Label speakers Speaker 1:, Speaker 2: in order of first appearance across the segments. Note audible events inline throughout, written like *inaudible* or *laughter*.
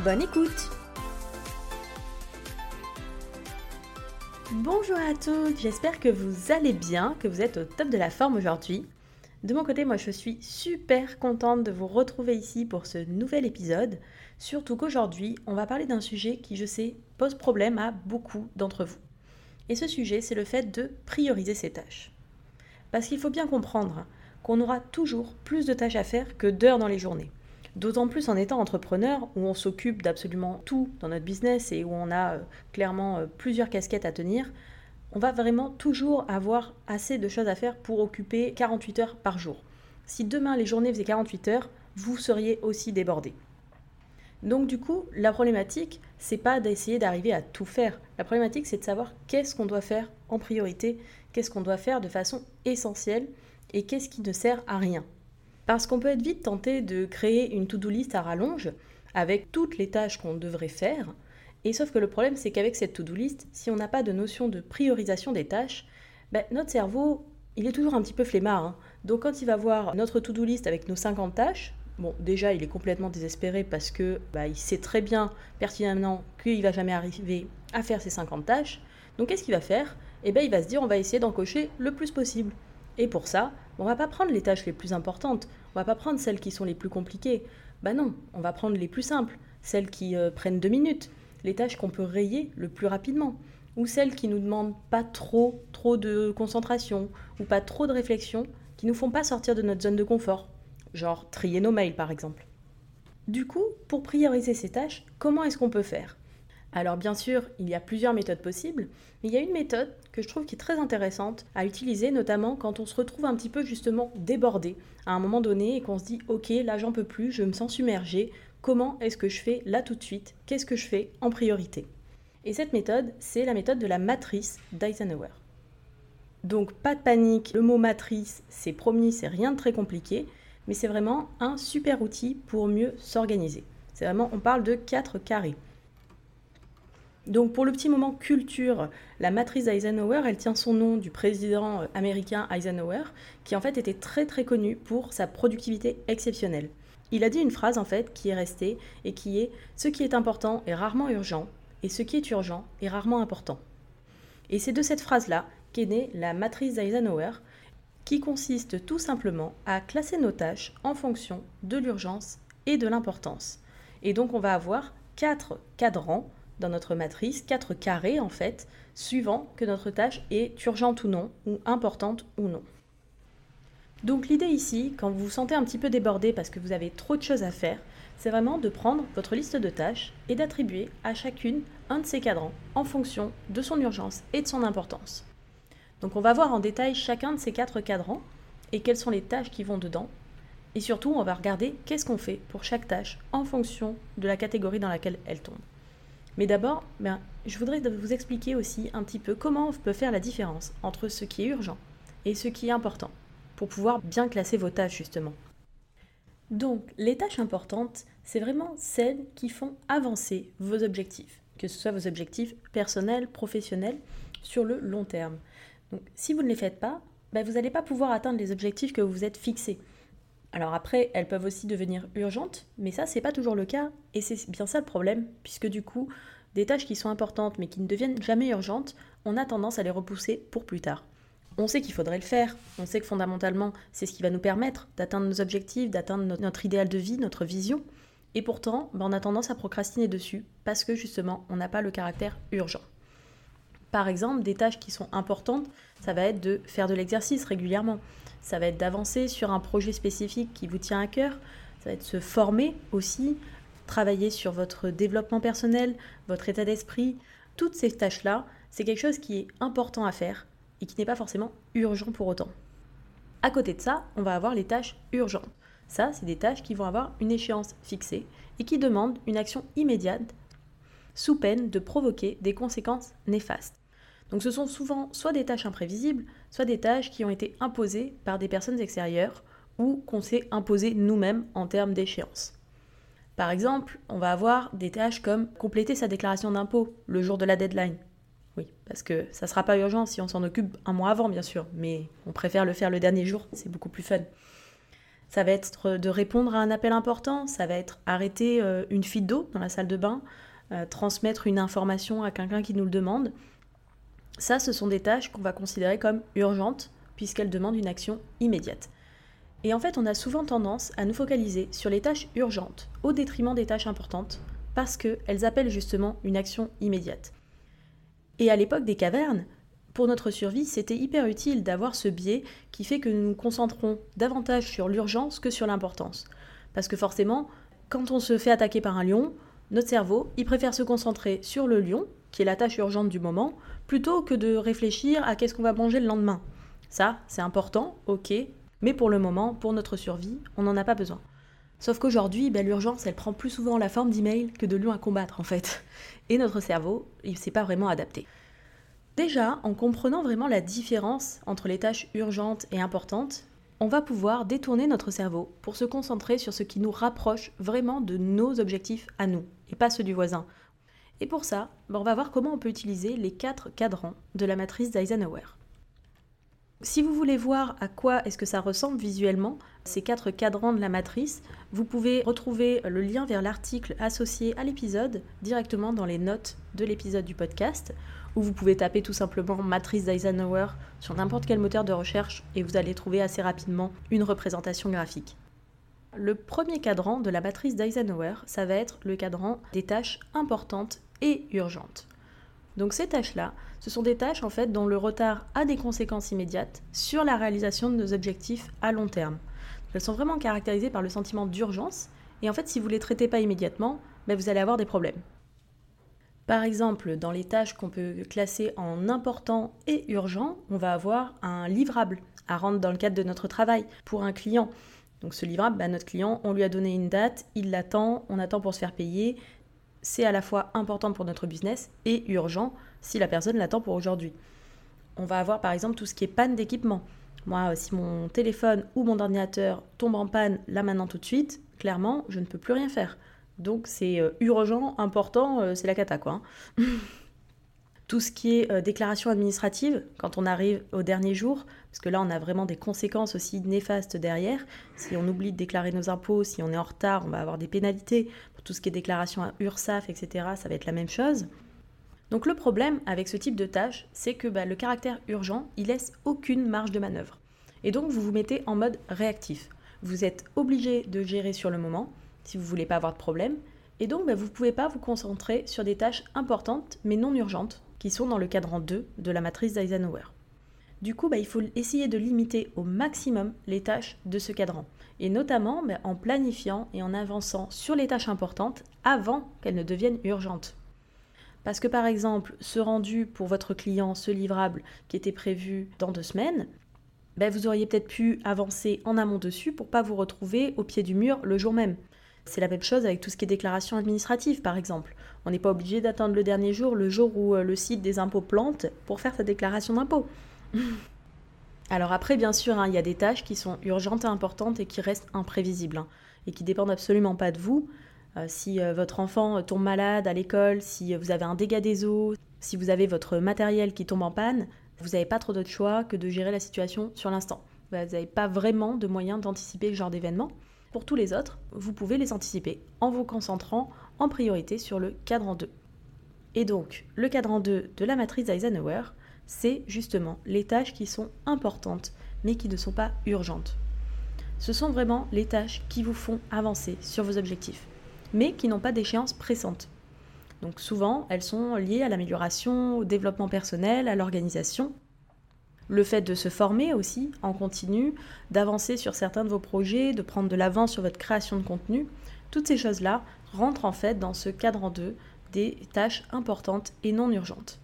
Speaker 1: Bonne écoute Bonjour à tous, j'espère que vous allez bien, que vous êtes au top de la forme aujourd'hui. De mon côté, moi je suis super contente de vous retrouver ici pour ce nouvel épisode, surtout qu'aujourd'hui on va parler d'un sujet qui je sais pose problème à beaucoup d'entre vous. Et ce sujet c'est le fait de prioriser ses tâches. Parce qu'il faut bien comprendre qu'on aura toujours plus de tâches à faire que d'heures dans les journées. D'autant plus en étant entrepreneur, où on s'occupe d'absolument tout dans notre business et où on a euh, clairement euh, plusieurs casquettes à tenir, on va vraiment toujours avoir assez de choses à faire pour occuper 48 heures par jour. Si demain les journées faisaient 48 heures, vous seriez aussi débordé. Donc du coup, la problématique, c'est pas d'essayer d'arriver à tout faire. La problématique, c'est de savoir qu'est-ce qu'on doit faire en priorité, qu'est-ce qu'on doit faire de façon essentielle et qu'est-ce qui ne sert à rien. Parce qu'on peut être vite tenté de créer une to-do list à rallonge avec toutes les tâches qu'on devrait faire. Et sauf que le problème, c'est qu'avec cette to-do list, si on n'a pas de notion de priorisation des tâches, ben, notre cerveau, il est toujours un petit peu flemmard. Hein. Donc quand il va voir notre to-do list avec nos 50 tâches, bon, déjà, il est complètement désespéré parce que bah, il sait très bien, pertinemment, qu'il va jamais arriver à faire ces 50 tâches. Donc qu'est-ce qu'il va faire? Eh bien, il va se dire, on va essayer d'en cocher le plus possible. Et pour ça, on va pas prendre les tâches les plus importantes, on va pas prendre celles qui sont les plus compliquées. Bah non, on va prendre les plus simples, celles qui euh, prennent deux minutes, les tâches qu'on peut rayer le plus rapidement, ou celles qui nous demandent pas trop, trop de concentration, ou pas trop de réflexion, qui nous font pas sortir de notre zone de confort, genre trier nos mails par exemple. Du coup, pour prioriser ces tâches, comment est-ce qu'on peut faire? Alors bien sûr, il y a plusieurs méthodes possibles, mais il y a une méthode que je trouve qui est très intéressante à utiliser, notamment quand on se retrouve un petit peu justement débordé à un moment donné et qu'on se dit ok là j'en peux plus, je me sens submergé, comment est-ce que je fais là tout de suite, qu'est-ce que je fais en priorité? Et cette méthode, c'est la méthode de la matrice d'Eisenhower. Donc pas de panique, le mot matrice, c'est promis, c'est rien de très compliqué, mais c'est vraiment un super outil pour mieux s'organiser. C'est vraiment, on parle de quatre carrés. Donc pour le petit moment culture, la matrice Eisenhower, elle tient son nom du président euh, américain Eisenhower, qui en fait était très très connu pour sa productivité exceptionnelle. Il a dit une phrase en fait qui est restée et qui est ce qui est important est rarement urgent et ce qui est urgent est rarement important. Et c'est de cette phrase-là qu'est née la matrice Eisenhower, qui consiste tout simplement à classer nos tâches en fonction de l'urgence et de l'importance. Et donc on va avoir quatre cadrans dans notre matrice, quatre carrés en fait, suivant que notre tâche est urgente ou non, ou importante ou non. Donc l'idée ici, quand vous vous sentez un petit peu débordé parce que vous avez trop de choses à faire, c'est vraiment de prendre votre liste de tâches et d'attribuer à chacune un de ces cadrans en fonction de son urgence et de son importance. Donc on va voir en détail chacun de ces quatre cadrans et quelles sont les tâches qui vont dedans. Et surtout, on va regarder qu'est-ce qu'on fait pour chaque tâche en fonction de la catégorie dans laquelle elle tombe. Mais d'abord, ben, je voudrais vous expliquer aussi un petit peu comment on peut faire la différence entre ce qui est urgent et ce qui est important, pour pouvoir bien classer vos tâches justement. Donc, les tâches importantes, c'est vraiment celles qui font avancer vos objectifs, que ce soit vos objectifs personnels, professionnels, sur le long terme. Donc, si vous ne les faites pas, ben, vous n'allez pas pouvoir atteindre les objectifs que vous vous êtes fixés. Alors après, elles peuvent aussi devenir urgentes, mais ça, c'est pas toujours le cas, et c'est bien ça le problème, puisque du coup, des tâches qui sont importantes mais qui ne deviennent jamais urgentes, on a tendance à les repousser pour plus tard. On sait qu'il faudrait le faire, on sait que fondamentalement, c'est ce qui va nous permettre d'atteindre nos objectifs, d'atteindre notre idéal de vie, notre vision, et pourtant, ben, on a tendance à procrastiner dessus, parce que justement, on n'a pas le caractère urgent. Par exemple, des tâches qui sont importantes, ça va être de faire de l'exercice régulièrement, ça va être d'avancer sur un projet spécifique qui vous tient à cœur, ça va être se former aussi, travailler sur votre développement personnel, votre état d'esprit. Toutes ces tâches-là, c'est quelque chose qui est important à faire et qui n'est pas forcément urgent pour autant. À côté de ça, on va avoir les tâches urgentes. Ça, c'est des tâches qui vont avoir une échéance fixée et qui demandent une action immédiate sous peine de provoquer des conséquences néfastes. Donc ce sont souvent soit des tâches imprévisibles, soit des tâches qui ont été imposées par des personnes extérieures ou qu'on s'est imposées nous-mêmes en termes d'échéance. Par exemple, on va avoir des tâches comme compléter sa déclaration d'impôt le jour de la deadline. Oui, parce que ça ne sera pas urgent si on s'en occupe un mois avant, bien sûr, mais on préfère le faire le dernier jour, c'est beaucoup plus fun. Ça va être de répondre à un appel important, ça va être arrêter euh, une fuite d'eau dans la salle de bain, euh, transmettre une information à quelqu'un qui nous le demande. Ça, ce sont des tâches qu'on va considérer comme urgentes, puisqu'elles demandent une action immédiate. Et en fait, on a souvent tendance à nous focaliser sur les tâches urgentes, au détriment des tâches importantes, parce qu'elles appellent justement une action immédiate. Et à l'époque des cavernes, pour notre survie, c'était hyper utile d'avoir ce biais qui fait que nous nous concentrons davantage sur l'urgence que sur l'importance. Parce que forcément, quand on se fait attaquer par un lion, notre cerveau, il préfère se concentrer sur le lion, qui est la tâche urgente du moment, plutôt que de réfléchir à qu'est-ce qu'on va manger le lendemain. Ça, c'est important, ok, mais pour le moment, pour notre survie, on n'en a pas besoin. Sauf qu'aujourd'hui, ben, l'urgence, elle prend plus souvent la forme d'email que de lions à combattre en fait. Et notre cerveau, il ne s'est pas vraiment adapté. Déjà, en comprenant vraiment la différence entre les tâches urgentes et importantes, on va pouvoir détourner notre cerveau pour se concentrer sur ce qui nous rapproche vraiment de nos objectifs à nous, et pas ceux du voisin. Et pour ça, ben, on va voir comment on peut utiliser les quatre cadrans de la matrice d'Eisenhower. Si vous voulez voir à quoi est-ce que ça ressemble visuellement, ces quatre cadrans de la matrice, vous pouvez retrouver le lien vers l'article associé à l'épisode directement dans les notes de l'épisode du podcast, ou vous pouvez taper tout simplement matrice d'Eisenhower sur n'importe quel moteur de recherche et vous allez trouver assez rapidement une représentation graphique. Le premier cadran de la matrice d'Eisenhower, ça va être le cadran des tâches importantes et urgentes. Donc ces tâches-là, ce sont des tâches en fait dont le retard a des conséquences immédiates sur la réalisation de nos objectifs à long terme. Elles sont vraiment caractérisées par le sentiment d'urgence et en fait si vous ne les traitez pas immédiatement, ben, vous allez avoir des problèmes. Par exemple, dans les tâches qu'on peut classer en important et urgent, on va avoir un livrable à rendre dans le cadre de notre travail pour un client. Donc ce livrable, ben, notre client, on lui a donné une date, il l'attend, on attend pour se faire payer, c'est à la fois important pour notre business et urgent si la personne l'attend pour aujourd'hui. On va avoir par exemple tout ce qui est panne d'équipement. Moi, si mon téléphone ou mon ordinateur tombe en panne là maintenant tout de suite, clairement, je ne peux plus rien faire. Donc c'est euh, urgent, important, euh, c'est la cata quoi. Hein. *laughs* tout ce qui est euh, déclaration administrative, quand on arrive au dernier jour, parce que là on a vraiment des conséquences aussi néfastes derrière. Si on oublie de déclarer nos impôts, si on est en retard, on va avoir des pénalités tout ce qui est déclaration à URSAF, etc., ça va être la même chose. Donc le problème avec ce type de tâche, c'est que bah, le caractère urgent, il laisse aucune marge de manœuvre. Et donc vous vous mettez en mode réactif. Vous êtes obligé de gérer sur le moment, si vous ne voulez pas avoir de problème. Et donc bah, vous ne pouvez pas vous concentrer sur des tâches importantes mais non urgentes, qui sont dans le cadran 2 de la matrice d'Eisenhower. Du coup, bah, il faut essayer de limiter au maximum les tâches de ce cadran, et notamment en planifiant et en avançant sur les tâches importantes avant qu'elles ne deviennent urgentes. Parce que par exemple, ce rendu pour votre client, ce livrable qui était prévu dans deux semaines, bah, vous auriez peut-être pu avancer en amont dessus pour pas vous retrouver au pied du mur le jour même. C'est la même chose avec tout ce qui est déclaration administrative, par exemple. On n'est pas obligé d'attendre le dernier jour, le jour où euh, le site des impôts plante, pour faire sa déclaration d'impôt. *laughs* Alors après, bien sûr, hein, il y a des tâches qui sont urgentes et importantes et qui restent imprévisibles hein, et qui dépendent absolument pas de vous. Euh, si euh, votre enfant tombe malade à l'école, si vous avez un dégât des eaux, si vous avez votre matériel qui tombe en panne, vous n'avez pas trop d'autre choix que de gérer la situation sur l'instant. Vous n'avez pas vraiment de moyens d'anticiper ce genre d'événement. Pour tous les autres, vous pouvez les anticiper en vous concentrant en priorité sur le cadran 2. Et donc, le cadran 2 de la matrice Eisenhower, c'est justement les tâches qui sont importantes mais qui ne sont pas urgentes. Ce sont vraiment les tâches qui vous font avancer sur vos objectifs, mais qui n'ont pas d'échéance pressante. Donc souvent, elles sont liées à l'amélioration, au développement personnel, à l'organisation. Le fait de se former aussi en continu, d'avancer sur certains de vos projets, de prendre de l'avance sur votre création de contenu, toutes ces choses-là rentrent en fait dans ce cadre en deux des tâches importantes et non urgentes.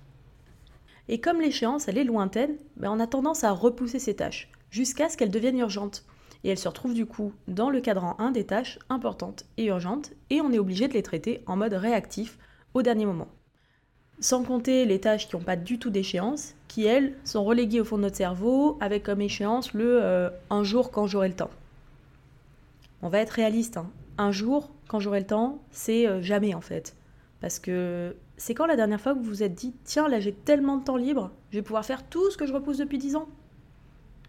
Speaker 1: Et comme l'échéance, elle est lointaine, on a tendance à repousser ces tâches, jusqu'à ce qu'elles deviennent urgentes. et elles se retrouvent du coup dans le cadran 1 des tâches importantes et urgentes, et on est obligé de les traiter en mode réactif au dernier moment. Sans compter les tâches qui n'ont pas du tout d'échéance, qui elles sont reléguées au fond de notre cerveau avec comme échéance le euh, un jour quand j'aurai le temps. On va être réaliste, hein. un jour quand j'aurai le temps, c'est euh, jamais en fait. Parce que c'est quand la dernière fois que vous vous êtes dit tiens là j'ai tellement de temps libre, je vais pouvoir faire tout ce que je repousse depuis 10 ans?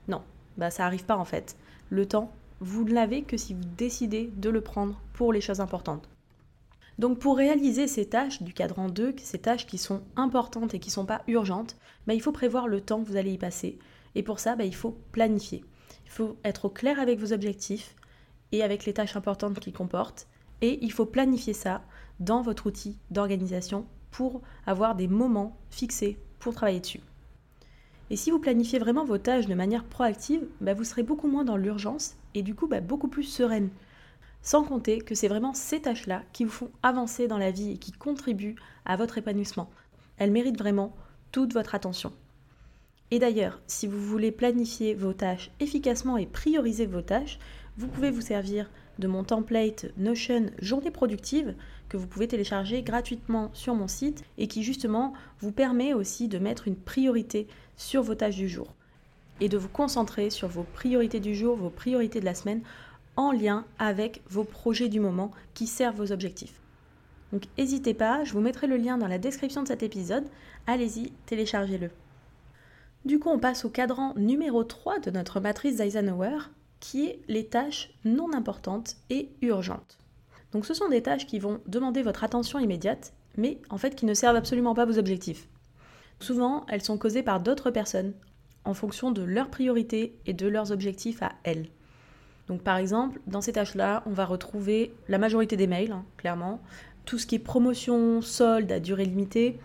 Speaker 1: Non, bah ça arrive pas en fait. Le temps, vous ne l'avez que si vous décidez de le prendre pour les choses importantes. Donc pour réaliser ces tâches du cadran 2, ces tâches qui sont importantes et qui ne sont pas urgentes, bah, il faut prévoir le temps que vous allez y passer. Et pour ça, bah, il faut planifier. Il faut être au clair avec vos objectifs et avec les tâches importantes qu'ils comportent. Et il faut planifier ça dans votre outil d'organisation pour avoir des moments fixés pour travailler dessus. Et si vous planifiez vraiment vos tâches de manière proactive, bah, vous serez beaucoup moins dans l'urgence et du coup beaucoup plus sereine. Sans compter que c'est vraiment ces tâches-là qui vous font avancer dans la vie et qui contribuent à votre épanouissement. Elles méritent vraiment toute votre attention. Et d'ailleurs, si vous voulez planifier vos tâches efficacement et prioriser vos tâches, vous pouvez vous servir de mon template Notion Journée productive que vous pouvez télécharger gratuitement sur mon site et qui justement vous permet aussi de mettre une priorité sur vos tâches du jour et de vous concentrer sur vos priorités du jour, vos priorités de la semaine en lien avec vos projets du moment qui servent vos objectifs. Donc n'hésitez pas, je vous mettrai le lien dans la description de cet épisode. Allez-y, téléchargez-le. Du coup, on passe au cadran numéro 3 de notre matrice d'Eisenhower, qui est les tâches non importantes et urgentes. Donc ce sont des tâches qui vont demander votre attention immédiate, mais en fait qui ne servent absolument pas vos objectifs. Souvent, elles sont causées par d'autres personnes, en fonction de leurs priorités et de leurs objectifs à elles. Donc par exemple, dans ces tâches-là, on va retrouver la majorité des mails, hein, clairement, tout ce qui est promotion, solde à durée limitée,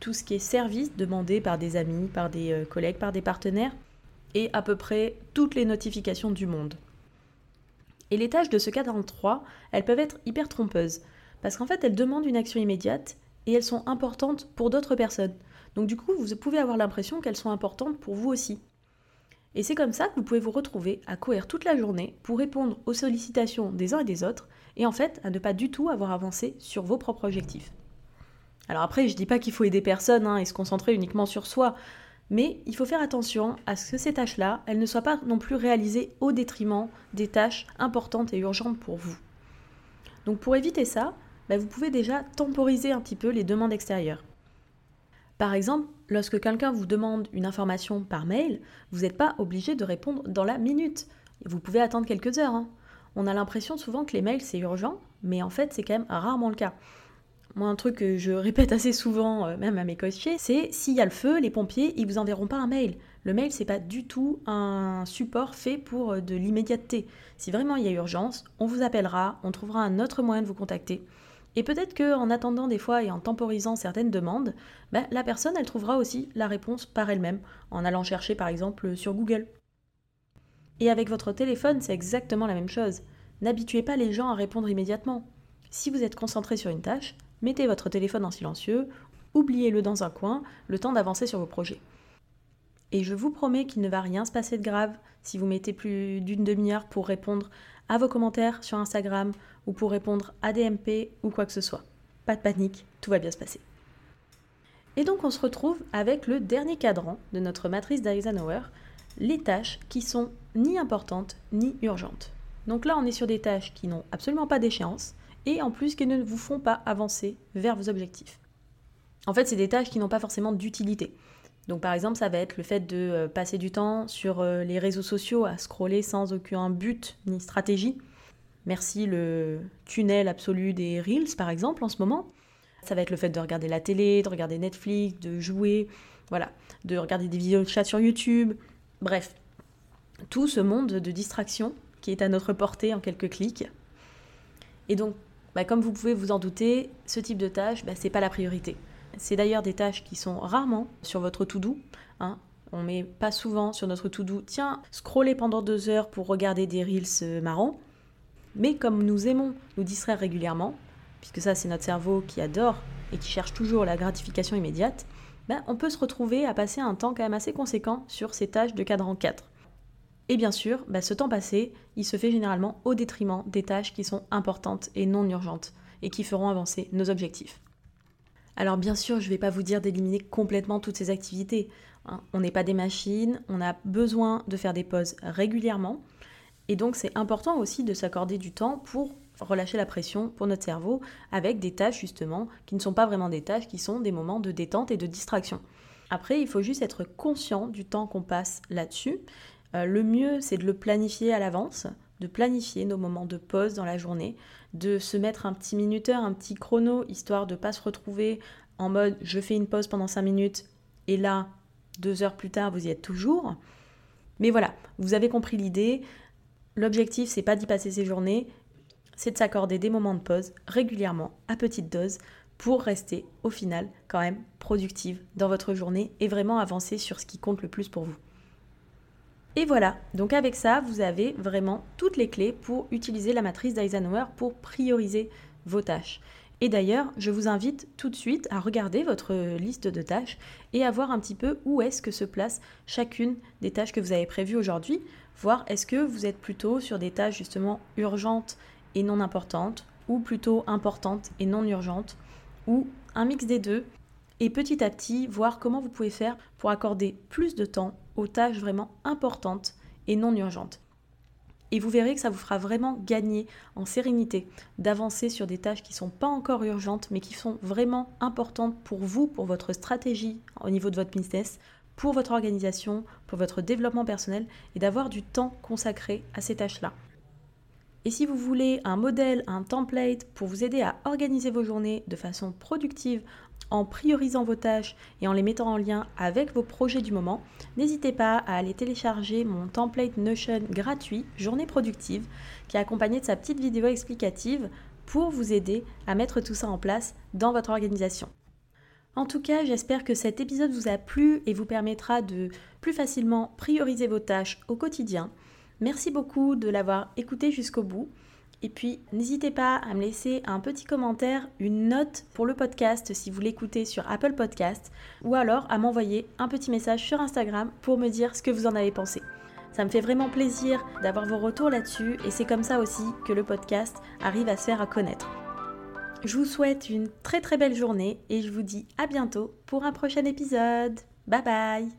Speaker 1: tout ce qui est service demandé par des amis, par des euh, collègues, par des partenaires, et à peu près toutes les notifications du monde. Et les tâches de ce cadre 3, elles peuvent être hyper trompeuses, parce qu'en fait, elles demandent une action immédiate et elles sont importantes pour d'autres personnes. Donc du coup, vous pouvez avoir l'impression qu'elles sont importantes pour vous aussi. Et c'est comme ça que vous pouvez vous retrouver à courir toute la journée pour répondre aux sollicitations des uns et des autres, et en fait à ne pas du tout avoir avancé sur vos propres objectifs. Alors après, je dis pas qu'il faut aider personne hein, et se concentrer uniquement sur soi, mais il faut faire attention à ce que ces tâches-là, elles ne soient pas non plus réalisées au détriment des tâches importantes et urgentes pour vous. Donc pour éviter ça, bah, vous pouvez déjà temporiser un petit peu les demandes extérieures. Par exemple, lorsque quelqu'un vous demande une information par mail, vous n'êtes pas obligé de répondre dans la minute. Vous pouvez attendre quelques heures. Hein. On a l'impression souvent que les mails c'est urgent, mais en fait c'est quand même rarement le cas. Moi, un truc que je répète assez souvent, euh, même à mes coachés, c'est s'il y a le feu, les pompiers, ils vous enverront pas un mail. Le mail, c'est pas du tout un support fait pour euh, de l'immédiateté. Si vraiment il y a urgence, on vous appellera, on trouvera un autre moyen de vous contacter. Et peut-être qu'en attendant des fois et en temporisant certaines demandes, ben, la personne, elle trouvera aussi la réponse par elle-même, en allant chercher par exemple sur Google. Et avec votre téléphone, c'est exactement la même chose. N'habituez pas les gens à répondre immédiatement. Si vous êtes concentré sur une tâche, mettez votre téléphone en silencieux, oubliez-le dans un coin, le temps d'avancer sur vos projets. Et je vous promets qu'il ne va rien se passer de grave si vous mettez plus d'une demi-heure pour répondre à vos commentaires sur Instagram ou pour répondre à des ou quoi que ce soit. Pas de panique, tout va bien se passer. Et donc on se retrouve avec le dernier cadran de notre matrice d'Eisenhower, les tâches qui sont ni importantes ni urgentes. Donc là on est sur des tâches qui n'ont absolument pas d'échéance et en plus qui ne vous font pas avancer vers vos objectifs. En fait c'est des tâches qui n'ont pas forcément d'utilité. Donc par exemple, ça va être le fait de euh, passer du temps sur euh, les réseaux sociaux à scroller sans aucun but ni stratégie. Merci le tunnel absolu des Reels par exemple en ce moment. Ça va être le fait de regarder la télé, de regarder Netflix, de jouer, voilà, de regarder des vidéos de chat sur YouTube. Bref, tout ce monde de distraction qui est à notre portée en quelques clics. Et donc, bah, comme vous pouvez vous en douter, ce type de tâche, bah, c'est pas la priorité. C'est d'ailleurs des tâches qui sont rarement sur votre to-do. Hein. On met pas souvent sur notre to-do, tiens, scroller pendant deux heures pour regarder des reels euh, marrants. Mais comme nous aimons nous distraire régulièrement, puisque ça c'est notre cerveau qui adore et qui cherche toujours la gratification immédiate, ben, on peut se retrouver à passer un temps quand même assez conséquent sur ces tâches de cadran 4. Et bien sûr, bah, ce temps passé, il se fait généralement au détriment des tâches qui sont importantes et non urgentes et qui feront avancer nos objectifs. Alors bien sûr, je ne vais pas vous dire d'éliminer complètement toutes ces activités. Hein. On n'est pas des machines, on a besoin de faire des pauses régulièrement. Et donc c'est important aussi de s'accorder du temps pour relâcher la pression pour notre cerveau avec des tâches justement qui ne sont pas vraiment des tâches, qui sont des moments de détente et de distraction. Après, il faut juste être conscient du temps qu'on passe là-dessus. Euh, le mieux, c'est de le planifier à l'avance, de planifier nos moments de pause dans la journée, de se mettre un petit minuteur, un petit chrono, histoire de ne pas se retrouver en mode je fais une pause pendant 5 minutes et là, deux heures plus tard, vous y êtes toujours. Mais voilà, vous avez compris l'idée. L'objectif, c'est pas d'y passer ses journées, c'est de s'accorder des moments de pause régulièrement, à petite dose, pour rester au final quand même productive dans votre journée et vraiment avancer sur ce qui compte le plus pour vous. Et voilà, donc avec ça, vous avez vraiment toutes les clés pour utiliser la matrice d'Eisenhower pour prioriser vos tâches. Et d'ailleurs, je vous invite tout de suite à regarder votre liste de tâches et à voir un petit peu où est-ce que se place chacune des tâches que vous avez prévues aujourd'hui, voir est-ce que vous êtes plutôt sur des tâches justement urgentes et non importantes, ou plutôt importantes et non urgentes, ou un mix des deux, et petit à petit voir comment vous pouvez faire pour accorder plus de temps aux tâches vraiment importantes et non urgentes. Et vous verrez que ça vous fera vraiment gagner en sérénité d'avancer sur des tâches qui ne sont pas encore urgentes, mais qui sont vraiment importantes pour vous, pour votre stratégie au niveau de votre business, pour votre organisation, pour votre développement personnel, et d'avoir du temps consacré à ces tâches-là. Et si vous voulez un modèle, un template pour vous aider à organiser vos journées de façon productive en priorisant vos tâches et en les mettant en lien avec vos projets du moment, n'hésitez pas à aller télécharger mon template Notion gratuit Journée productive qui est accompagné de sa petite vidéo explicative pour vous aider à mettre tout ça en place dans votre organisation. En tout cas, j'espère que cet épisode vous a plu et vous permettra de plus facilement prioriser vos tâches au quotidien. Merci beaucoup de l'avoir écouté jusqu'au bout. Et puis, n'hésitez pas à me laisser un petit commentaire, une note pour le podcast si vous l'écoutez sur Apple Podcast, ou alors à m'envoyer un petit message sur Instagram pour me dire ce que vous en avez pensé. Ça me fait vraiment plaisir d'avoir vos retours là-dessus et c'est comme ça aussi que le podcast arrive à se faire connaître. Je vous souhaite une très très belle journée et je vous dis à bientôt pour un prochain épisode. Bye bye